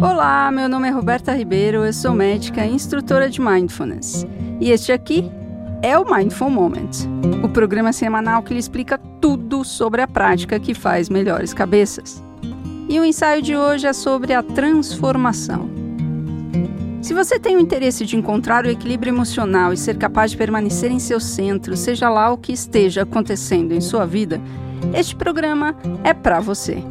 Olá, meu nome é Roberta Ribeiro, eu sou médica e instrutora de Mindfulness. E este aqui é o Mindful Moment, o programa semanal que lhe explica tudo sobre a prática que faz melhores cabeças. E o ensaio de hoje é sobre a transformação. Se você tem o interesse de encontrar o equilíbrio emocional e ser capaz de permanecer em seu centro, seja lá o que esteja acontecendo em sua vida, este programa é para você.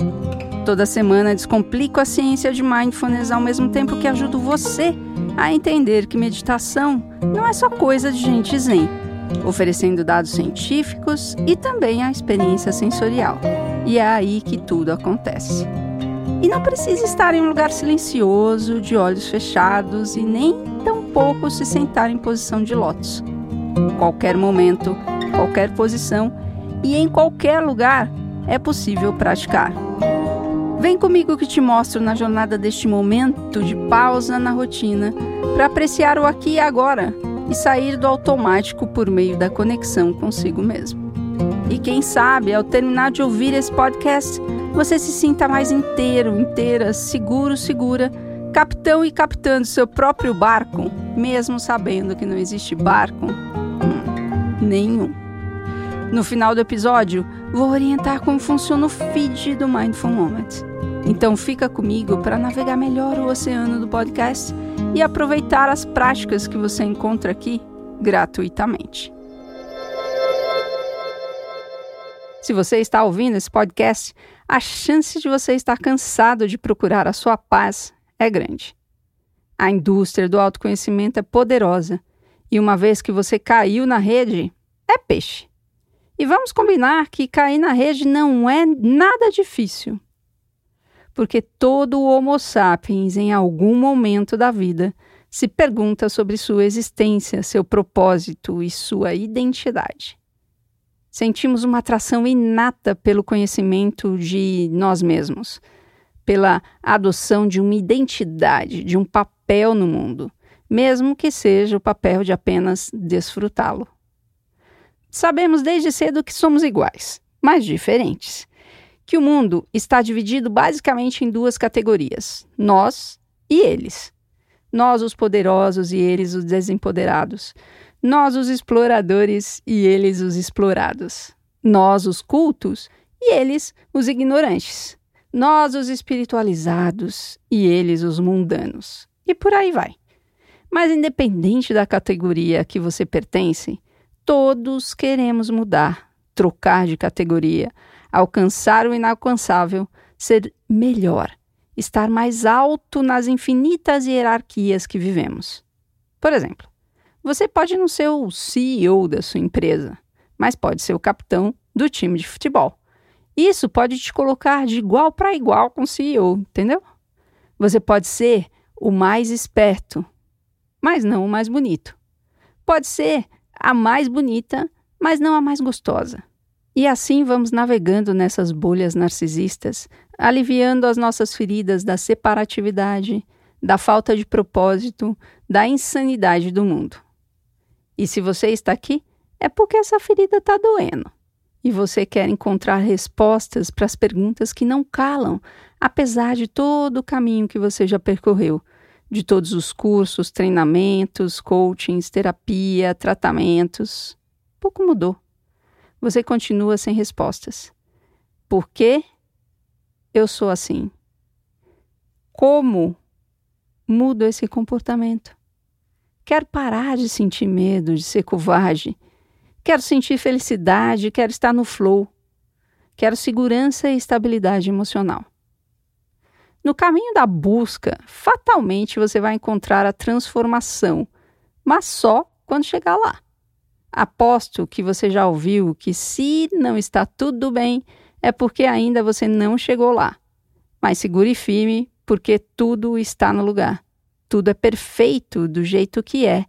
Toda semana descomplico a ciência de mindfulness ao mesmo tempo que ajudo você a entender que meditação não é só coisa de gente zen, oferecendo dados científicos e também a experiência sensorial. E é aí que tudo acontece. E não precisa estar em um lugar silencioso, de olhos fechados e nem tampouco se sentar em posição de lótus. Qualquer momento, qualquer posição e em qualquer lugar é possível praticar. Vem comigo que te mostro na jornada deste momento de pausa na rotina para apreciar o aqui e agora e sair do automático por meio da conexão consigo mesmo. E quem sabe, ao terminar de ouvir esse podcast, você se sinta mais inteiro, inteira, seguro, segura, capitão e capitando seu próprio barco, mesmo sabendo que não existe barco hum, nenhum. No final do episódio, vou orientar como funciona o feed do Mindful Moment. Então fica comigo para navegar melhor o oceano do podcast e aproveitar as práticas que você encontra aqui gratuitamente. Se você está ouvindo esse podcast, a chance de você estar cansado de procurar a sua paz é grande. A indústria do autoconhecimento é poderosa e uma vez que você caiu na rede, é peixe. E vamos combinar que cair na rede não é nada difícil. Porque todo Homo sapiens, em algum momento da vida, se pergunta sobre sua existência, seu propósito e sua identidade. Sentimos uma atração inata pelo conhecimento de nós mesmos, pela adoção de uma identidade, de um papel no mundo, mesmo que seja o papel de apenas desfrutá-lo. Sabemos desde cedo que somos iguais, mas diferentes. Que o mundo está dividido basicamente em duas categorias: nós e eles. Nós, os poderosos, e eles, os desempoderados. Nós, os exploradores, e eles, os explorados. Nós, os cultos, e eles, os ignorantes. Nós, os espiritualizados, e eles, os mundanos. E por aí vai. Mas, independente da categoria a que você pertence, todos queremos mudar, trocar de categoria, alcançar o inalcançável, ser melhor, estar mais alto nas infinitas hierarquias que vivemos. Por exemplo, você pode não ser o CEO da sua empresa, mas pode ser o capitão do time de futebol. Isso pode te colocar de igual para igual com o CEO, entendeu? Você pode ser o mais esperto, mas não o mais bonito. Pode ser a mais bonita, mas não a mais gostosa. E assim vamos navegando nessas bolhas narcisistas, aliviando as nossas feridas da separatividade, da falta de propósito, da insanidade do mundo. E se você está aqui, é porque essa ferida está doendo. E você quer encontrar respostas para as perguntas que não calam, apesar de todo o caminho que você já percorreu de todos os cursos, treinamentos, coachings, terapia, tratamentos. Pouco mudou. Você continua sem respostas. Por que eu sou assim? Como mudo esse comportamento? Quero parar de sentir medo, de ser covarde. Quero sentir felicidade, quero estar no flow. Quero segurança e estabilidade emocional. No caminho da busca, fatalmente você vai encontrar a transformação, mas só quando chegar lá. Aposto que você já ouviu que se não está tudo bem, é porque ainda você não chegou lá. Mas segure firme, porque tudo está no lugar. Tudo é perfeito do jeito que é.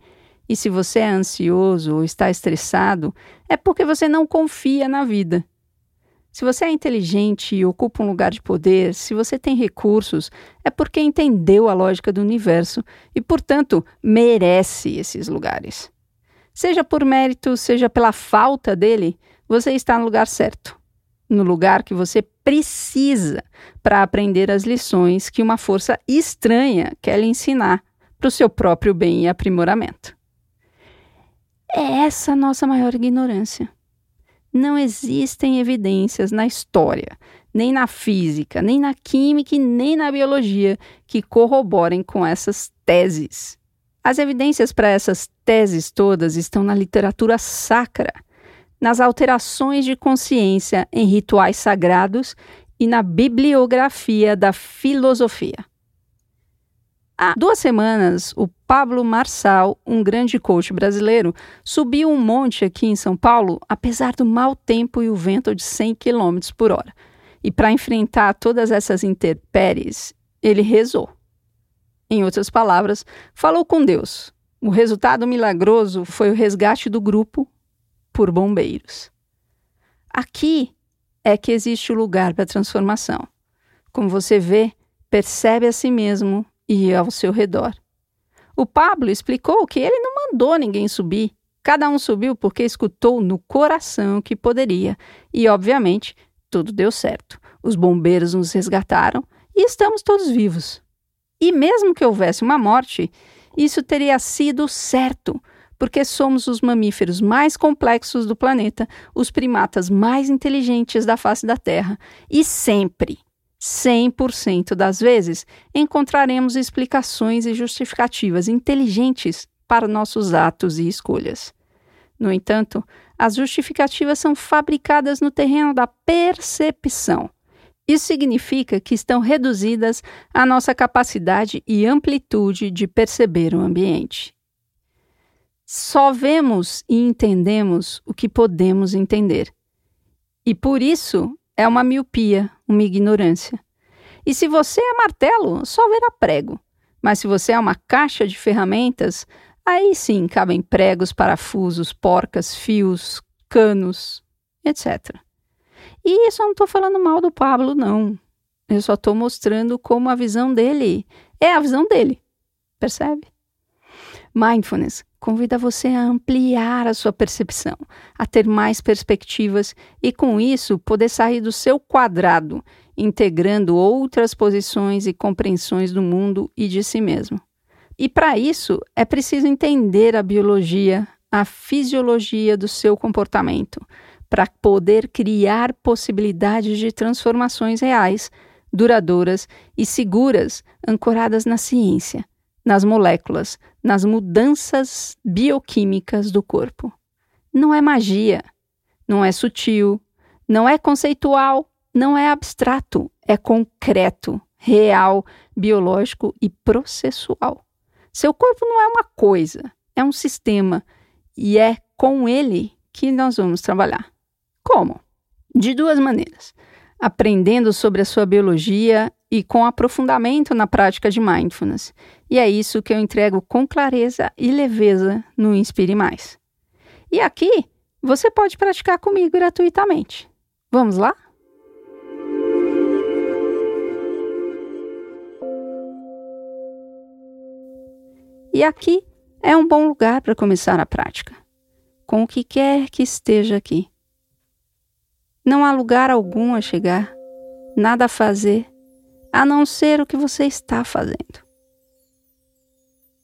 E se você é ansioso ou está estressado, é porque você não confia na vida. Se você é inteligente e ocupa um lugar de poder, se você tem recursos, é porque entendeu a lógica do universo e, portanto, merece esses lugares. Seja por mérito, seja pela falta dele, você está no lugar certo. No lugar que você precisa para aprender as lições que uma força estranha quer lhe ensinar para o seu próprio bem e aprimoramento. É essa nossa maior ignorância. Não existem evidências na história, nem na física, nem na química e nem na biologia que corroborem com essas teses. As evidências para essas teses todas estão na literatura sacra, nas alterações de consciência em rituais sagrados e na bibliografia da filosofia. Há duas semanas, o Pablo Marçal, um grande coach brasileiro, subiu um monte aqui em São Paulo, apesar do mau tempo e o vento de 100 km por hora. E para enfrentar todas essas intempéries, ele rezou. Em outras palavras, falou com Deus. O resultado milagroso foi o resgate do grupo por bombeiros. Aqui é que existe o lugar para a transformação. Como você vê, percebe a si mesmo e ao seu redor. O Pablo explicou que ele não mandou ninguém subir. Cada um subiu porque escutou no coração que poderia. E, obviamente, tudo deu certo. Os bombeiros nos resgataram e estamos todos vivos. E mesmo que houvesse uma morte, isso teria sido certo, porque somos os mamíferos mais complexos do planeta, os primatas mais inteligentes da face da Terra, e sempre, 100% das vezes, encontraremos explicações e justificativas inteligentes para nossos atos e escolhas. No entanto, as justificativas são fabricadas no terreno da percepção. Isso significa que estão reduzidas à nossa capacidade e amplitude de perceber o ambiente. Só vemos e entendemos o que podemos entender. E por isso é uma miopia, uma ignorância. E se você é martelo, só verá prego. Mas se você é uma caixa de ferramentas, aí sim cabem pregos, parafusos, porcas, fios, canos, etc. E isso eu não estou falando mal do Pablo, não. Eu só estou mostrando como a visão dele é a visão dele. Percebe? Mindfulness convida você a ampliar a sua percepção, a ter mais perspectivas e, com isso, poder sair do seu quadrado, integrando outras posições e compreensões do mundo e de si mesmo. E para isso é preciso entender a biologia, a fisiologia do seu comportamento, para poder criar possibilidades de transformações reais, duradouras e seguras, ancoradas na ciência nas moléculas, nas mudanças bioquímicas do corpo. Não é magia, não é sutil, não é conceitual, não é abstrato, é concreto, real, biológico e processual. Seu corpo não é uma coisa, é um sistema e é com ele que nós vamos trabalhar. Como? De duas maneiras: aprendendo sobre a sua biologia e com aprofundamento na prática de mindfulness. E é isso que eu entrego com clareza e leveza no Inspire Mais. E aqui você pode praticar comigo gratuitamente. Vamos lá? E aqui é um bom lugar para começar a prática, com o que quer que esteja aqui. Não há lugar algum a chegar, nada a fazer a não ser o que você está fazendo.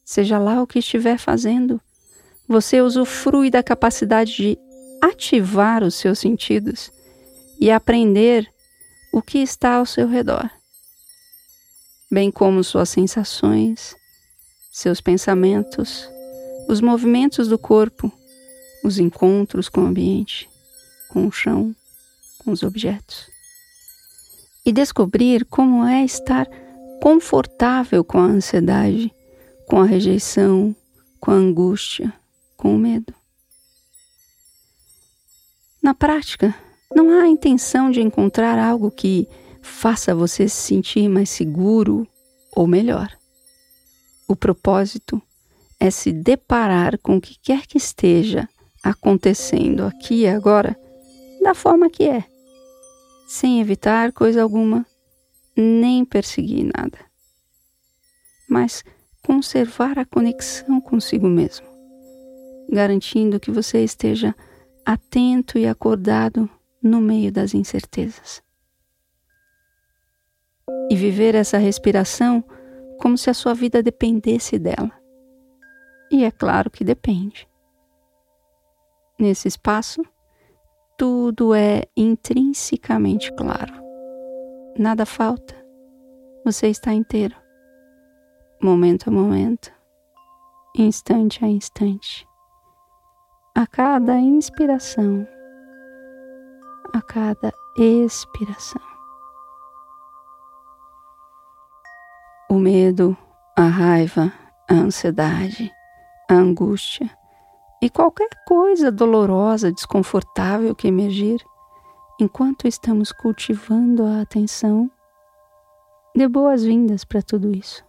Seja lá o que estiver fazendo, você usufrui da capacidade de ativar os seus sentidos e aprender o que está ao seu redor, bem como suas sensações, seus pensamentos, os movimentos do corpo, os encontros com o ambiente, com o chão, com os objetos. E descobrir como é estar confortável com a ansiedade, com a rejeição, com a angústia, com o medo. Na prática, não há a intenção de encontrar algo que faça você se sentir mais seguro ou melhor. O propósito é se deparar com o que quer que esteja acontecendo aqui e agora da forma que é sem evitar coisa alguma, nem perseguir nada, mas conservar a conexão consigo mesmo, garantindo que você esteja atento e acordado no meio das incertezas. e viver essa respiração como se a sua vida dependesse dela. E é claro que depende. Nesse espaço, tudo é intrinsecamente claro. Nada falta. Você está inteiro. Momento a momento, instante a instante. A cada inspiração, a cada expiração. O medo, a raiva, a ansiedade, a angústia e qualquer coisa dolorosa, desconfortável que emergir, enquanto estamos cultivando a atenção, dê boas-vindas para tudo isso.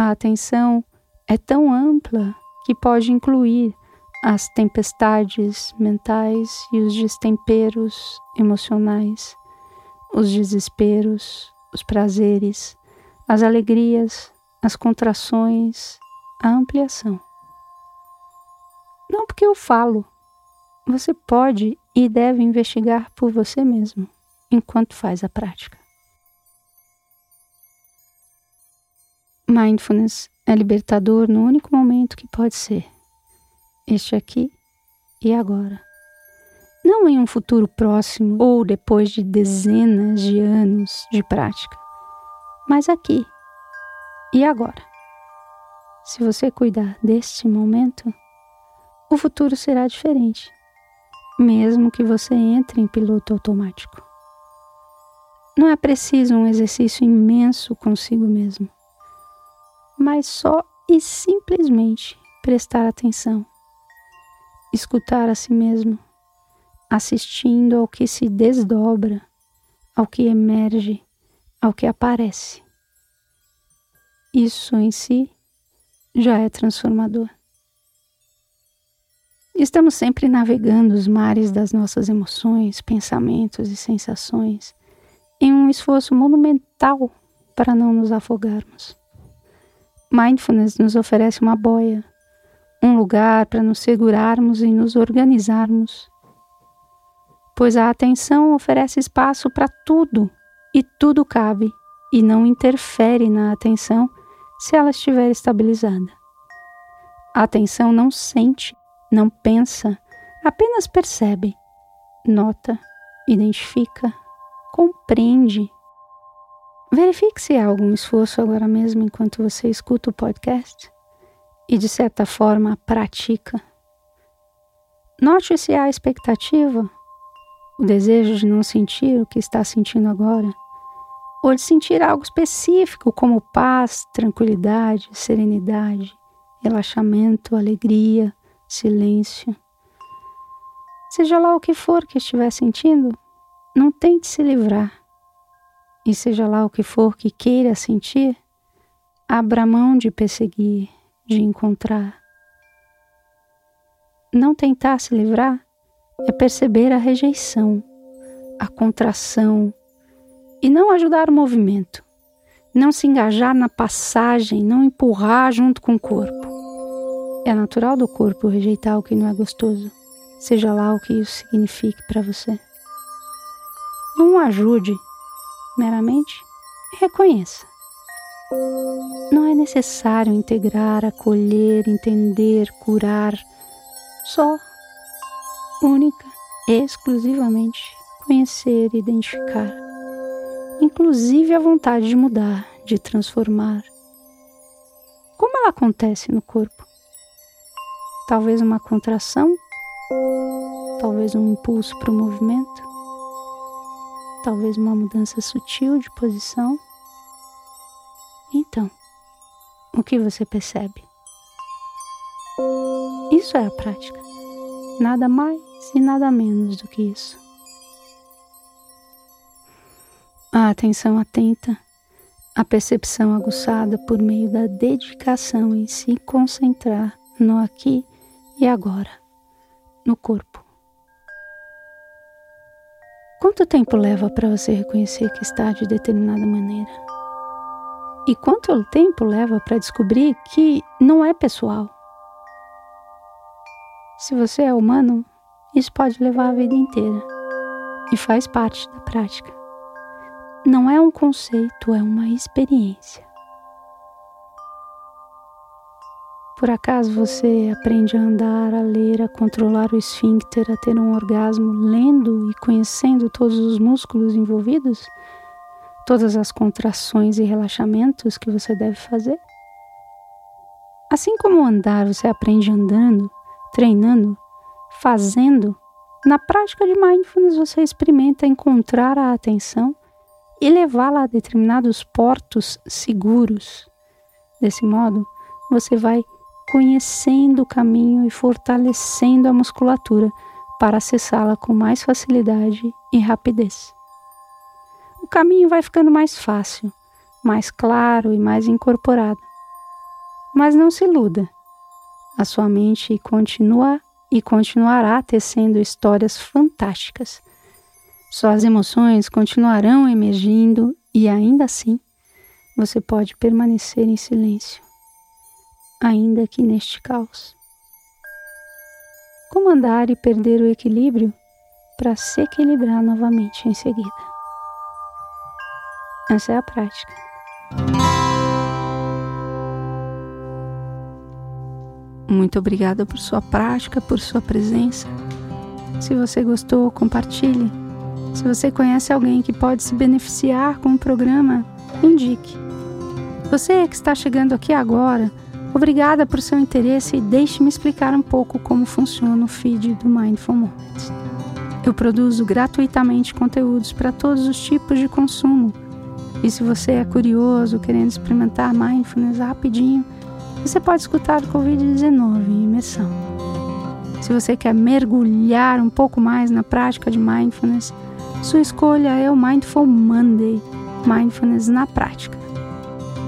A atenção é tão ampla que pode incluir as tempestades mentais e os destemperos emocionais, os desesperos, os prazeres, as alegrias, as contrações, a ampliação. Não porque eu falo. Você pode e deve investigar por você mesmo enquanto faz a prática. Mindfulness é libertador no único momento que pode ser. Este aqui e agora. Não em um futuro próximo ou depois de dezenas de anos de prática, mas aqui e agora. Se você cuidar deste momento, o futuro será diferente, mesmo que você entre em piloto automático. Não é preciso um exercício imenso consigo mesmo, mas só e simplesmente prestar atenção, escutar a si mesmo, assistindo ao que se desdobra, ao que emerge, ao que aparece. Isso em si já é transformador. Estamos sempre navegando os mares das nossas emoções, pensamentos e sensações em um esforço monumental para não nos afogarmos. Mindfulness nos oferece uma boia, um lugar para nos segurarmos e nos organizarmos, pois a atenção oferece espaço para tudo e tudo cabe e não interfere na atenção se ela estiver estabilizada. A atenção não sente não pensa, apenas percebe, nota, identifica, compreende. Verifique se há algum esforço agora mesmo enquanto você escuta o podcast e, de certa forma, pratica. Note se há expectativa, o desejo de não sentir o que está sentindo agora, ou de sentir algo específico como paz, tranquilidade, serenidade, relaxamento, alegria, silêncio. Seja lá o que for que estiver sentindo, não tente se livrar. E seja lá o que for que queira sentir, abra mão de perseguir, de encontrar. Não tentar se livrar é perceber a rejeição, a contração e não ajudar o movimento, não se engajar na passagem, não empurrar junto com o corpo. É natural do corpo rejeitar o que não é gostoso, seja lá o que isso signifique para você. Não ajude, meramente reconheça. Não é necessário integrar, acolher, entender, curar. Só, única exclusivamente conhecer identificar. Inclusive a vontade de mudar, de transformar. Como ela acontece no corpo? talvez uma contração, talvez um impulso para o movimento, talvez uma mudança sutil de posição. Então, o que você percebe? Isso é a prática. Nada mais e nada menos do que isso. A atenção atenta, a percepção aguçada por meio da dedicação em se concentrar no aqui e agora, no corpo. Quanto tempo leva para você reconhecer que está de determinada maneira? E quanto tempo leva para descobrir que não é pessoal? Se você é humano, isso pode levar a vida inteira e faz parte da prática. não é um conceito, é uma experiência. Por acaso você aprende a andar, a ler, a controlar o esfíncter, a ter um orgasmo lendo e conhecendo todos os músculos envolvidos? Todas as contrações e relaxamentos que você deve fazer? Assim como andar você aprende andando, treinando, fazendo, na prática de mindfulness você experimenta encontrar a atenção e levá-la a determinados portos seguros. Desse modo, você vai conhecendo o caminho e fortalecendo a musculatura para acessá-la com mais facilidade e rapidez. O caminho vai ficando mais fácil, mais claro e mais incorporado. Mas não se iluda. A sua mente continua e continuará tecendo histórias fantásticas. Suas emoções continuarão emergindo e ainda assim você pode permanecer em silêncio ainda que neste caos. Como andar e perder o equilíbrio para se equilibrar novamente em seguida? Essa é a prática. Muito obrigada por sua prática, por sua presença. Se você gostou, compartilhe. Se você conhece alguém que pode se beneficiar com o programa, indique. Você que está chegando aqui agora, Obrigada por seu interesse e deixe-me explicar um pouco como funciona o feed do Mindful Moments. Eu produzo gratuitamente conteúdos para todos os tipos de consumo. E se você é curioso, querendo experimentar mindfulness rapidinho, você pode escutar o Covid-19 em imersão. Se você quer mergulhar um pouco mais na prática de mindfulness, sua escolha é o Mindful Monday Mindfulness na Prática.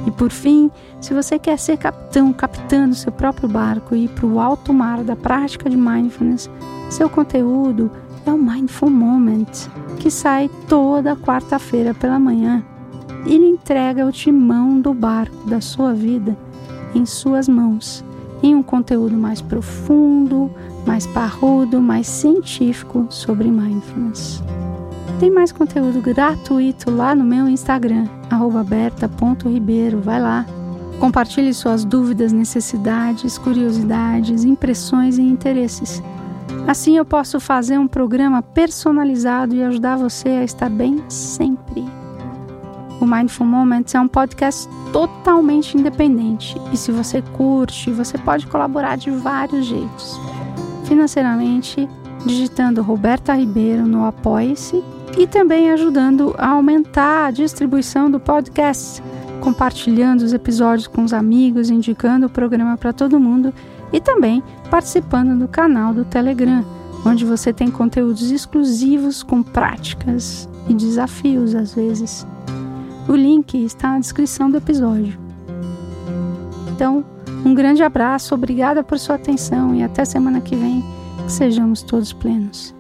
E por fim, se você quer ser capitão, capitã seu próprio barco e ir para o alto mar da prática de mindfulness, seu conteúdo é o Mindful Moment, que sai toda quarta-feira pela manhã. Ele entrega o timão do barco da sua vida em suas mãos, em um conteúdo mais profundo, mais parrudo, mais científico sobre mindfulness. Tem mais conteúdo gratuito lá no meu Instagram, berta.ribeiro. Vai lá. Compartilhe suas dúvidas, necessidades, curiosidades, impressões e interesses. Assim eu posso fazer um programa personalizado e ajudar você a estar bem sempre. O Mindful Moments é um podcast totalmente independente e se você curte, você pode colaborar de vários jeitos. Financeiramente, digitando Roberta Ribeiro no Apoie-se e também ajudando a aumentar a distribuição do podcast, compartilhando os episódios com os amigos, indicando o programa para todo mundo e também participando do canal do Telegram, onde você tem conteúdos exclusivos com práticas e desafios às vezes. O link está na descrição do episódio. Então, um grande abraço, obrigada por sua atenção e até semana que vem, que sejamos todos plenos.